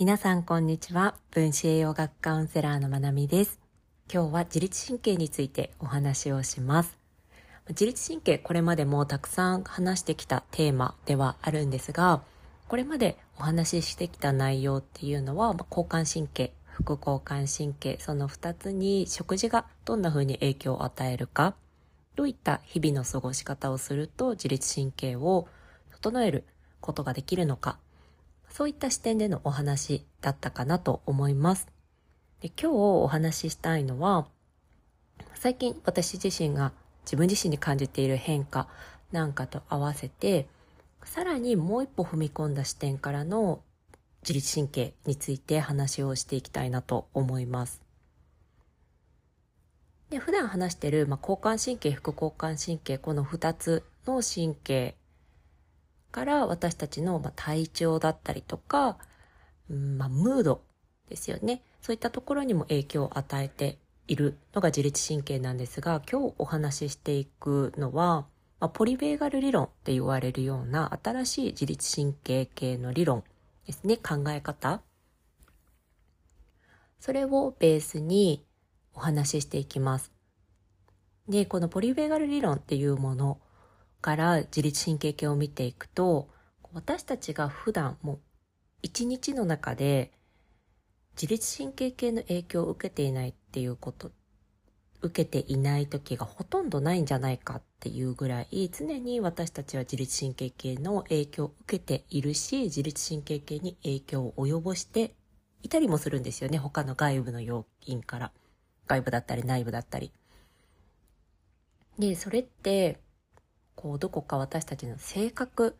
皆さんこんにちは。分子栄養学カウンセラーのまなみです。今日は自律神経についてお話をします。自律神経これまでもたくさん話してきたテーマではあるんですがこれまでお話ししてきた内容っていうのは交感神経副交感神経その2つに食事がどんな風に影響を与えるかどういった日々の過ごし方をすると自律神経を整えることができるのかそういった視点でのお話だったかなと思います。で今日お話ししたいのは、最近私自身が自分自身に感じている変化なんかと合わせて、さらにもう一歩踏み込んだ視点からの自律神経について話をしていきたいなと思います。で普段話している、まあ、交感神経副交感神経この2つの神経から私たちの体調だったりとか、うんまあ、ムードですよね。そういったところにも影響を与えているのが自律神経なんですが、今日お話ししていくのは、まあ、ポリベーガル理論って言われるような新しい自律神経系の理論ですね、考え方。それをベースにお話ししていきます。で、このポリベーガル理論っていうものから自律神経系を見ていくと私たちが普段もう一日の中で自律神経系の影響を受けていないっていうこと受けていない時がほとんどないんじゃないかっていうぐらい常に私たちは自律神経系の影響を受けているし自律神経系に影響を及ぼしていたりもするんですよね。他の外部の要因から。外部だったり内部だったり。でそれってこうどこか私たちの性格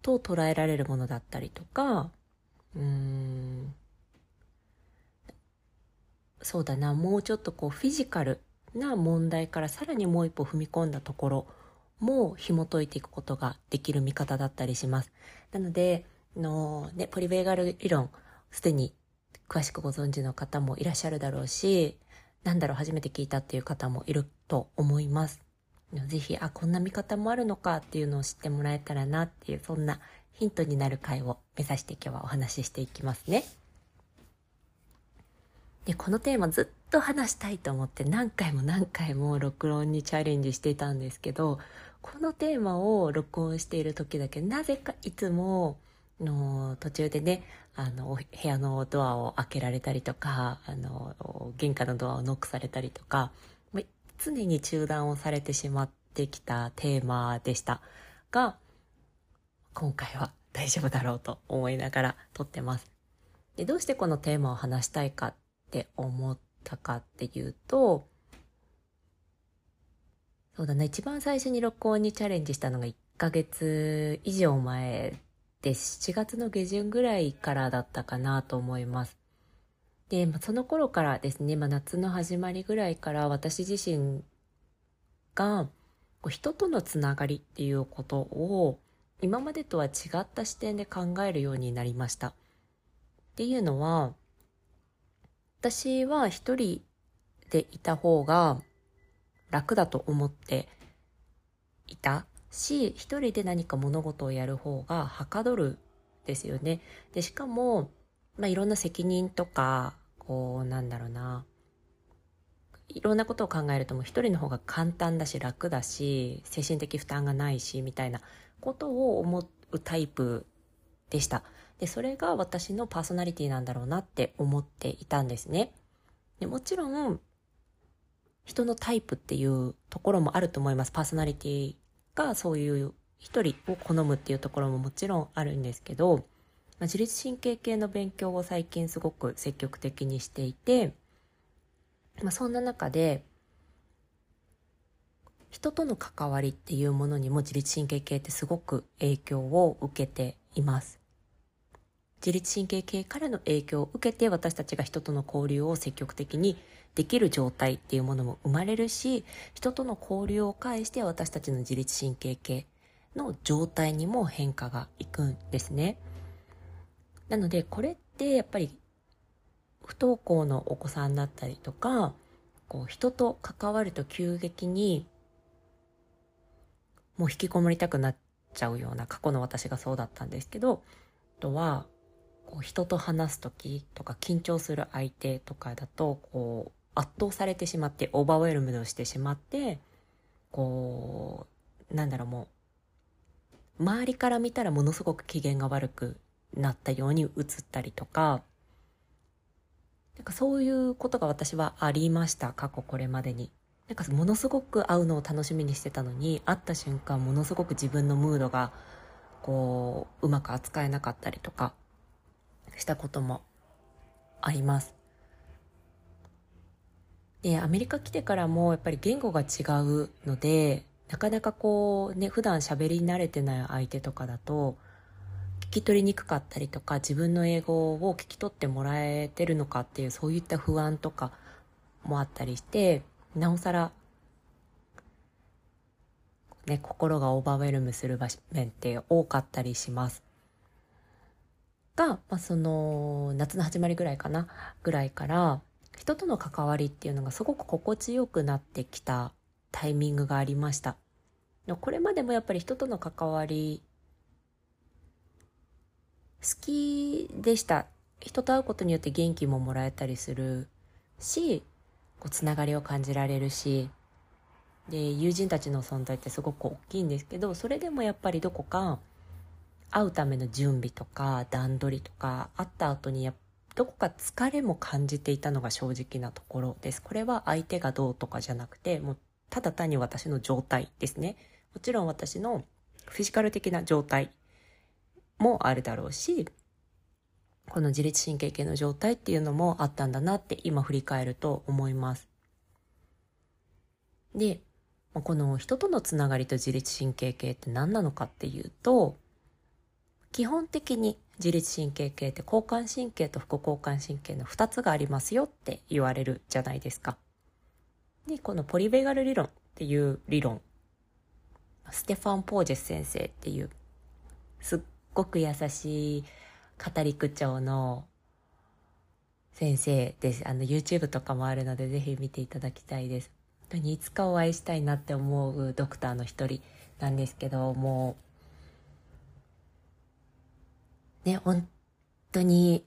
と捉えられるものだったりとかうーんそうだなもうちょっとこうフィジカルな問題からさらにもう一歩踏み込んだところも紐解いていくことができる見方だったりします。なので、のね、ポリベーガル理論、すでに詳しくご存知の方もいらっしゃるだろうし、なんだろう、初めて聞いたっていう方もいると思います。ぜひ、あ、こんな見方もあるのかっていうのを知ってもらえたらなっていう、そんなヒントになる回を目指して今日はお話ししていきますね。で、このテーマずっと話したいと思って何回も何回も録音にチャレンジしていたんですけど、このテーマを録音している時だけなぜかいつもの途中でね、あの、部屋のドアを開けられたりとか、あの、玄関のドアをノックされたりとか、常に中断をされてしまってきたテーマでしたが、今回は大丈夫だろうと思いながら撮ってます。でどうしてこのテーマを話したいかって思ったかっていうと、そうだな、一番最初に録音にチャレンジしたのが1ヶ月以上前で。7月の下旬ぐらいからだったかなと思います。で、まあ、その頃からですね、まあ、夏の始まりぐらいから私自身がこう人とのつながりっていうことを今までとは違った視点で考えるようになりました。っていうのは私は一人でいた方が楽だと思っていたし一人で何か物事をやる方がはかどるですよね。でしかも、まあ、いろんな責任とかこうなんだろうな。いろんなことを考えるともう一人の方が簡単だし楽だし精神的負担がないしみたいなことを思うタイプでした。でそれが私のパーソナリティなんだろうなって思っていたんですね。でもちろん人のタイプっていうところもあると思います。パーソナリティがそういう一人を好むっていうところももちろんあるんですけどまあ、自律神経系の勉強を最近すごく積極的にしていて、まあ、そんな中で人との関わりっていうものにも自律神経系ってすごく影響を受けています。自律神経系からの影響を受けて私たちが人との交流を積極的にできる状態っていうものも生まれるし人との交流を介して私たちの自律神経系の状態にも変化がいくんですね。なのでこれってやっぱり不登校のお子さんだったりとかこう人と関わると急激にもう引きこもりたくなっちゃうような過去の私がそうだったんですけどあとはこう人と話す時とか緊張する相手とかだとこう圧倒されてしまってオーバーウェルムドしてしまってこうなんだろうもう周りから見たらものすごく機嫌が悪くなったように映ったりとかなんかそういうことが私はありました過去これまでに。なんかものすごく会うのを楽しみにしてたのに会った瞬間ものすごく自分のムードがこううまく扱えなかったりとかしたこともあります。でアメリカ来てからもやっぱり言語が違うのでなかなかこうね普段喋り慣れてない相手とかだとき取りにくかったりとか自分の英語を聞き取ってもらえてるのかっていうそういった不安とかもあったりしてなおさらね心がオーバーウェルムする場面って多かったりします。が、まあ、その夏の始まりぐらいかなぐらいから人との関わりっていうのがすごく心地よくなってきたタイミングがありました。これまでもやっぱり人との関わり好きでした。人と会うことによって元気ももらえたりするし、こうつながりを感じられるし、で、友人たちの存在ってすごく大きいんですけど、それでもやっぱりどこか会うための準備とか段取りとか、会った後にやどこか疲れも感じていたのが正直なところです。これは相手がどうとかじゃなくて、もうただ単に私の状態ですね。もちろん私のフィジカル的な状態もあるだろうし、この自律神経系の状態っていうのもあったんだなって今振り返ると思います。で、この人とのつながりと自律神経系って何なのかっていうと、基本的に自律神経系って交感神経と副交感神経の2つがありますよって言われるじゃないですか。で、このポリベガル理論っていう理論、ステファン・ポージェス先生っていう、すっごく優しい語り口調の先生です。あの、YouTube とかもあるので、ぜひ見ていただきたいです。本当にいつかお会いしたいなって思うドクターの一人なんですけど、もう、ね、本当に、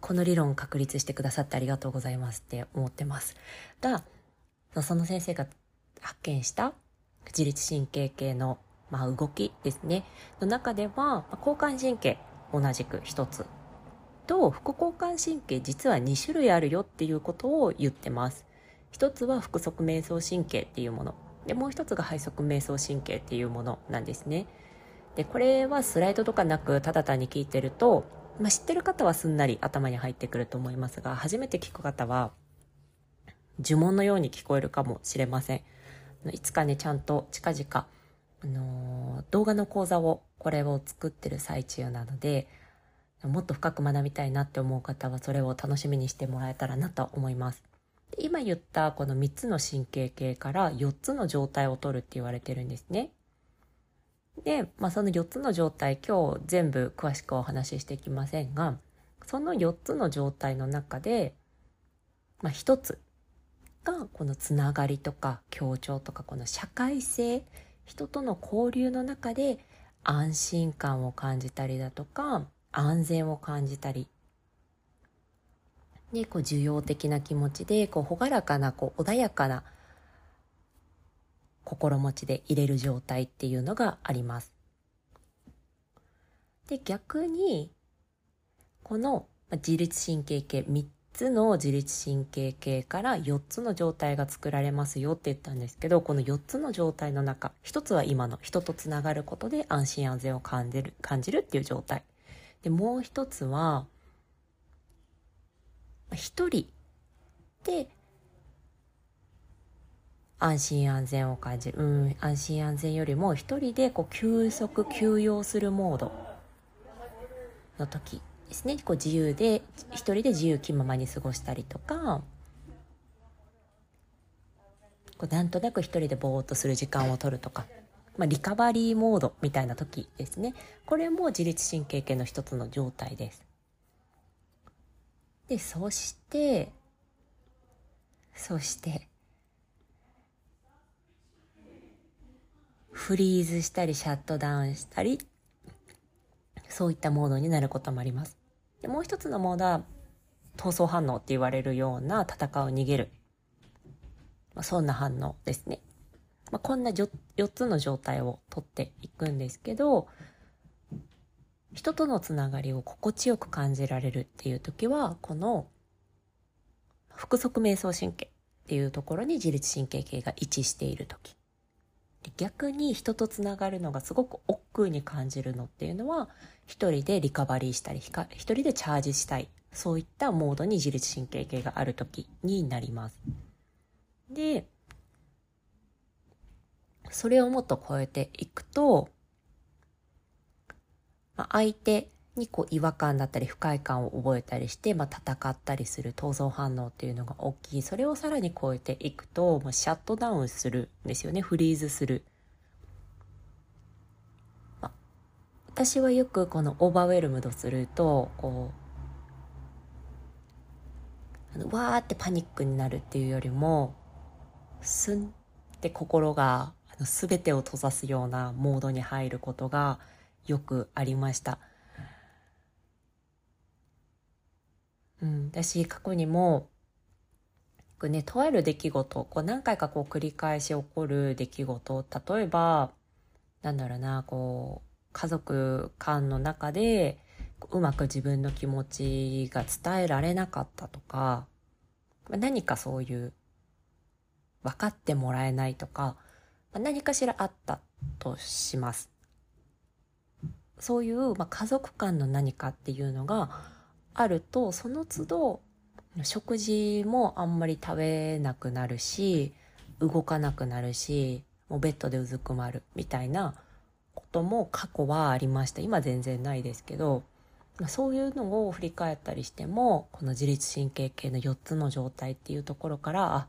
この理論を確立してくださってありがとうございますって思ってます。が、その先生が発見した自律神経系の、まあ、動きですね。の中では、交感神経同じく一つと副交感神経実は2種類あるよっていうことを言ってます。一つは腹側瞑想神経っていうもの。で、もう一つが背側瞑想神経っていうものなんですね。で、これはスライドとかなくただ単に聞いてると、まあ、知ってる方はすんなり頭に入ってくると思いますが、初めて聞く方は、呪文のように聞こえるかもしれません。いつかね、ちゃんと近々、あの、動画の講座を、これを作ってる最中なので、もっと深く学びたいなって思う方は、それを楽しみにしてもらえたらなと思います。今言ったこの3つの神経系から4つの状態を取るって言われてるんですね。で、まあ、その4つの状態今日全部詳しくお話ししていきませんがその4つの状態の中で、まあ、1つがこのつながりとか協調とかこの社会性人との交流の中で安心感を感じたりだとか安全を感じたりでこう受容的な気持ちでこう朗らかなこう穏やかな心持ちで入れる状態っていうのがあります。で、逆に、この自律神経系、3つの自律神経系から4つの状態が作られますよって言ったんですけど、この4つの状態の中、1つは今の人とつながることで安心安全を感じる、感じるっていう状態。で、もう1つは、1人で安心安全を感じる。うん、安心安全よりも一人でこう休息、休養するモードの時ですね。こう自由で、一人で自由気ままに過ごしたりとか、こうなんとなく一人でぼーっとする時間を取るとか、まあ、リカバリーモードみたいな時ですね。これも自律神経系の一つの状態です。で、そして、そして、フリーズしたりシャットダウンしたりそういったモードになることもありますでもう一つのモードは闘争反応って言われるような戦う逃げる、まあ、そんな反応ですね。まあ、こんな4つの状態をとっていくんですけど人とのつながりを心地よく感じられるっていう時はこの腹側瞑想神経っていうところに自律神経系が位置している時逆に人とつながるのがすごく億劫に感じるのっていうのは一人でリカバリーしたり一人でチャージしたいそういったモードに自律神経系がある時になります。でそれをもっと超えていくと、相手にこう違和感だったり不快感を覚えたりして、まあ、戦ったりする闘争反応っていうのが大きい。それをさらに超えていくともうシャットダウンするんですよね。フリーズする、まあ、私はよくこのオーバーウェルムドするとこうあのわーってパニックになるっていうよりもスンって心があの全てを閉ざすようなモードに入ることがよくありました。うん、私過去にもね、とある出来事こう何回かこう繰り返し起こる出来事例えばなんだろうなこう家族間の中でうまく自分の気持ちが伝えられなかったとか何かそういう分かってもらえないとか何かしらあったとします。そういう、まあ、家族間の何かっていうのがあるとその都度食事もあんまり食べなくなるし動かなくなるしもうベッドでうずくまるみたいなことも過去はありました今全然ないですけどそういうのを振り返ったりしてもこの自律神経系の4つの状態っていうところからあ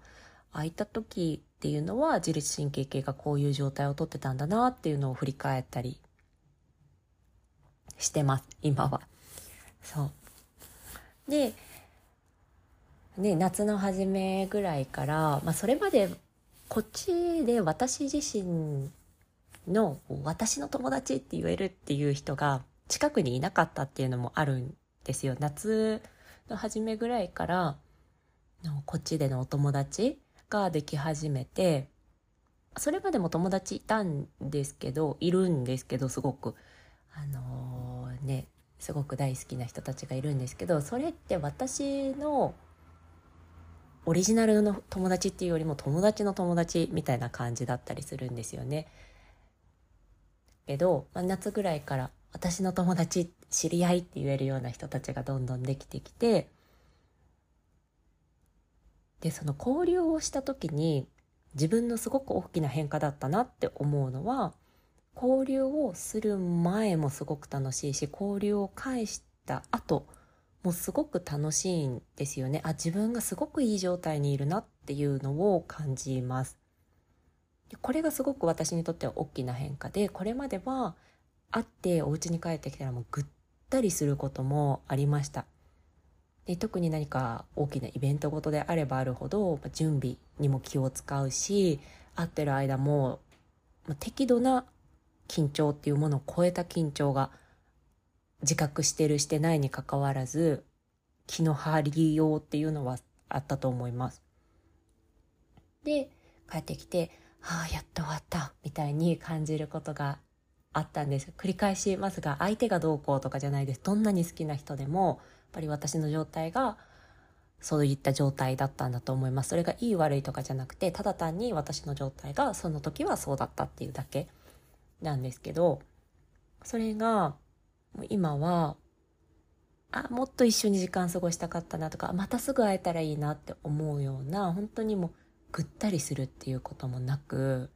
あいた時っていうのは自律神経系がこういう状態をとってたんだなっていうのを振り返ったりしてます今は。そうでね夏の初めぐらいから、まあ、それまでこっちで私自身の私の友達って言えるっていう人が近くにいなかったっていうのもあるんですよ。夏の初めぐらいからこっちでのお友達ができ始めてそれまでも友達いたんですけどいるんですけどすごく。あのー、ねすごく大好きな人たちがいるんですけどそれって私のオリジナルの友達っていうよりも友達の友達みたいな感じだったりするんですよね。けど、まあ、夏ぐらいから私の友達知り合いって言えるような人たちがどんどんできてきてでその交流をした時に自分のすごく大きな変化だったなって思うのは交流をする前もすごく楽しいし交流を返した後もすごく楽しいんですよね。あ自分がすごくいい状態にいるなっていうのを感じます。これがすごく私にとっては大きな変化でこれまでは会ってお家に帰ってきたらもうぐったりすることもありました。で特に何か大きなイベントごとであればあるほど準備にも気を使うし会ってる間も適度な緊張っていうものを超えた緊張が自覚してるしてないにかかわらず気の張りようっていうのはあったと思います。で帰ってきて「はあやっと終わった」みたいに感じることがあったんです。繰り返しますが相手がどうこうとかじゃないです。どんなに好きな人でもやっぱり私の状態がそういった状態だったんだと思います。それがいい悪いとかじゃなくてただ単に私の状態がその時はそうだったっていうだけ。なんですけどそれが今はあもっと一緒に時間過ごしたかったなとかまたすぐ会えたらいいなって思うような本当にもうぐったりするっていうこともなく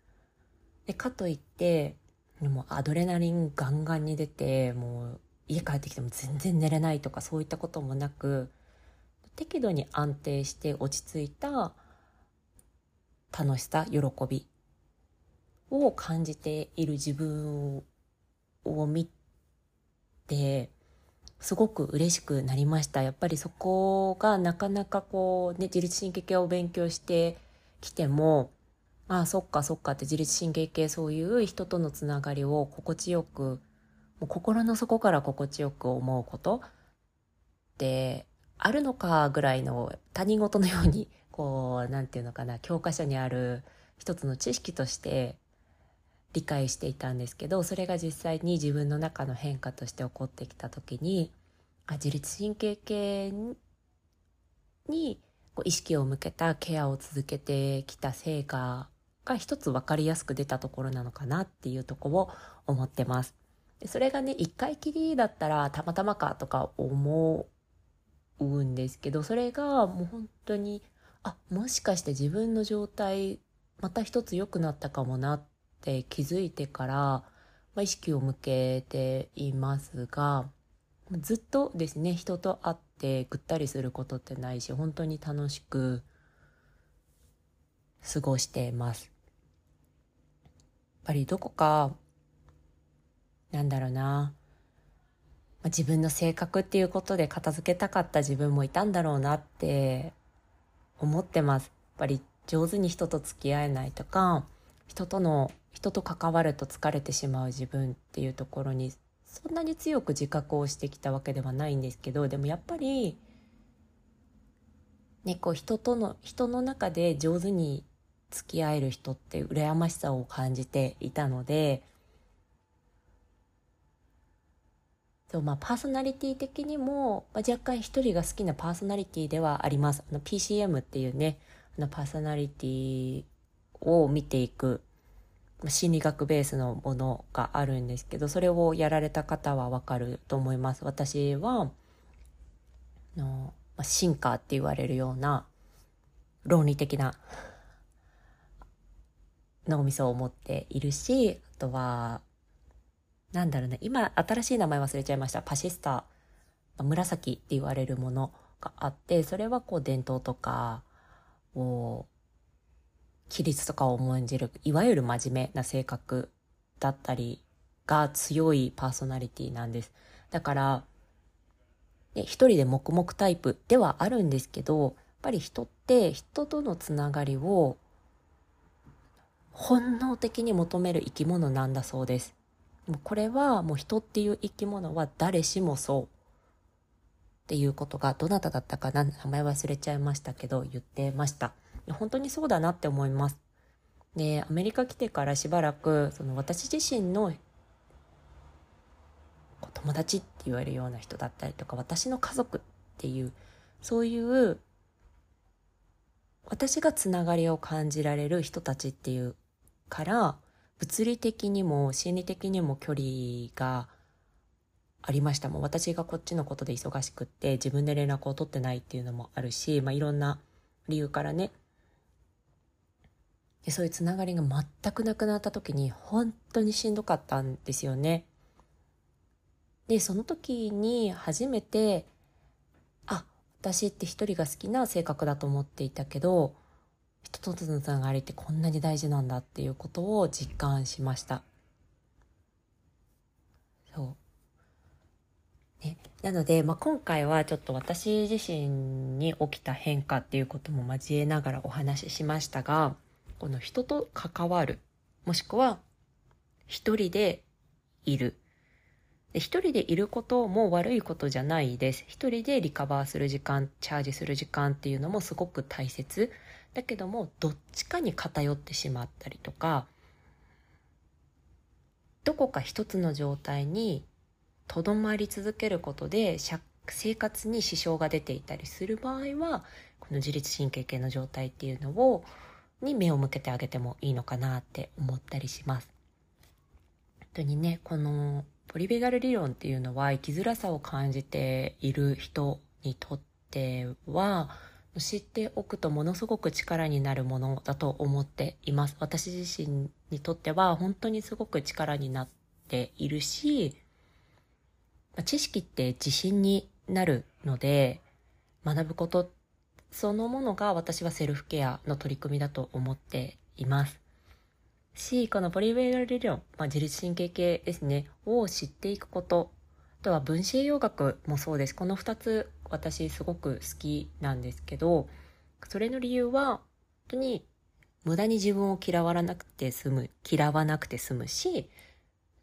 でかといってもうアドレナリンガンガンに出てもう家帰ってきても全然寝れないとかそういったこともなく適度に安定して落ち着いた楽しさ喜びを感じている自分を見てすごく嬉しくなりました。やっぱりそこがなかなかこうね自律神経系を勉強してきてもああそっかそっかって自律神経系そういう人とのつながりを心地よくもう心の底から心地よく思うことってあるのかぐらいの他人事のようにこう何て言うのかな教科書にある一つの知識として理解していたんですけどそれが実際に自分の中の変化として起こってきた時にあ自律神経系にこう意識を向けたケアを続けてきた成果が一つ分かりやすく出たところなのかなっていうとこを思ってます。でそれがね一回きりだったらたまたまかとか思うんですけどそれがもう本当にあもしかして自分の状態また一つ良くなったかもなってって気づいてから、まあ、意識を向けていますがずっとですね人と会ってぐったりすることってないし本当に楽しく過ごしてます。やっぱりどこかなんだろうな、まあ、自分の性格っていうことで片付けたかった自分もいたんだろうなって思ってます。やっぱり上手に人と付き合えないとか人との人と関わると疲れてしまう自分っていうところにそんなに強く自覚をしてきたわけではないんですけどでもやっぱりねこう人との人の中で上手に付き合える人って羨ましさを感じていたのでそうまあ、パーソナリティ的にも、まあ、若干一人が好きなパーソナリティではあります。あの PCM っていうねあのパーソナリティを見ていく心理学ベースのものがあるんですけどそれをやられた方はわかると思います。私はの進化って言われるような論理的な脳みそを持っているしあとはなんだろうね今新しい名前忘れちゃいましたパシスタ紫って言われるものがあってそれはこう伝統とかを規律とかを重んじるいわゆる真面目な性格だったりが強いパーソナリティなんですだからね、一人で黙々タイプではあるんですけどやっぱり人って人とのつながりを本能的に求める生き物なんだそうです。これはもう人っていう生き物は誰しもそうっていうことがどなただったかな名前忘れちゃいましたけど言ってました。本当にそうだなって思います。でアメリカ来てからしばらくその私自身の友達って言われるような人だったりとか私の家族っていうそういう私がつながりを感じられる人たちっていうから物理的にも心理的にも距離がありましたもん私がこっちのことで忙しくって自分で連絡を取ってないっていうのもあるし、まあ、いろんな理由からねでそういうつながりが全くなくなった時に本当にしんどかったんですよね。でその時に初めてあ私って一人が好きな性格だと思っていたけど人とのつながりってこんなに大事なんだっていうことを実感しました。そう。ね。なので、まあ、今回はちょっと私自身に起きた変化っていうことも交えながらお話ししましたがこの人と関わるもしくは一人でいる一人でいることも悪いことじゃないです。一人でリカバーする時間、チャージする時間っていうのもすごく大切。だけども、どっちかに偏ってしまったりとか、どこか一つの状態にとどまり続けることで生活に支障が出ていたりする場合はこの自律神経系の状態っていうのをに目を向けてあげてもいいのかなって思ったりします。本当にねこのポリベガル理論っていうのは生きづらさを感じている人にとっては知っておくとものすごく力になるものだと思っています。私自身にとっては本当にすごく力になっているし、知識って自信になるので、学ぶことっそのものが私はセルフケアの取り組みだと思っています。し、このポリベール理論、まあ、自律神経系ですね、を知っていくこと。あとは分子栄養学もそうです。この2つ私すごく好きなんですけど、それの理由は、本当に無駄に自分を嫌わなくて済む、嫌わなくて済むし、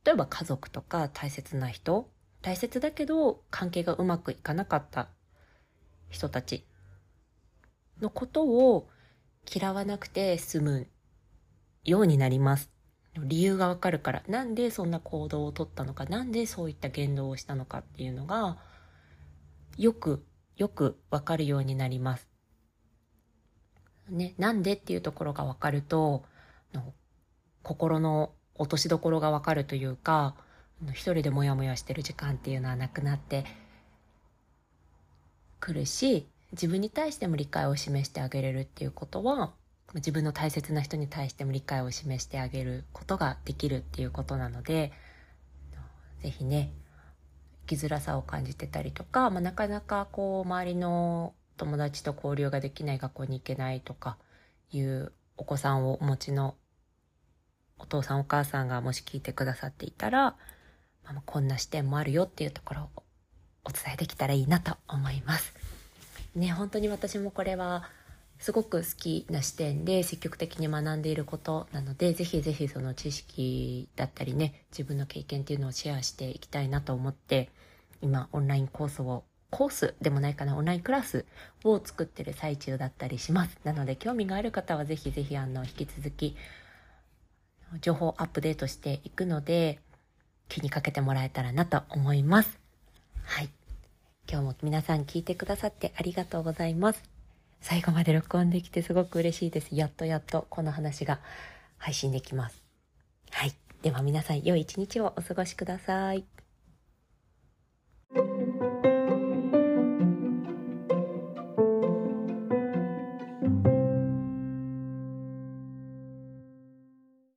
例えば家族とか大切な人、大切だけど関係がうまくいかなかった人たちのことを嫌わなくて済むようになります。理由がわかるから、なんでそんな行動をとったのか、なんでそういった言動をしたのかっていうのが、よく、よくわかるようになります。ね、なんでっていうところがわかると、心の落としどころがわかるというか、一人でモヤモヤしてる時間っていうのはなくなってくるし、自分に対しても理解を示してあげれるっていうことは、自分の大切な人に対しても理解を示してあげることができるっていうことなので、ぜひね、生きづらさを感じてたりとか、まあ、なかなかこう周りの友達と交流ができない学校に行けないとかいうお子さんをお持ちのお父さんお母さんがもし聞いてくださっていたら、まあ、こんな視点もあるよっていうところをお伝えできたらいいなと思います。ね、本当に私もこれはすごく好きな視点で積極的に学んでいることなので、ぜひぜひその知識だったりね、自分の経験っていうのをシェアしていきたいなと思って、今オンラインコースを、コースでもないかな、オンラインクラスを作ってる最中だったりします。なので興味がある方はぜひぜひあの、引き続き、情報アップデートしていくので、気にかけてもらえたらなと思います。はい。今日も皆さん聞いてくださってありがとうございます。最後まで録音できてすごく嬉しいです。やっとやっとこの話が配信できます。はい。では皆さん良い一日をお過ごしください。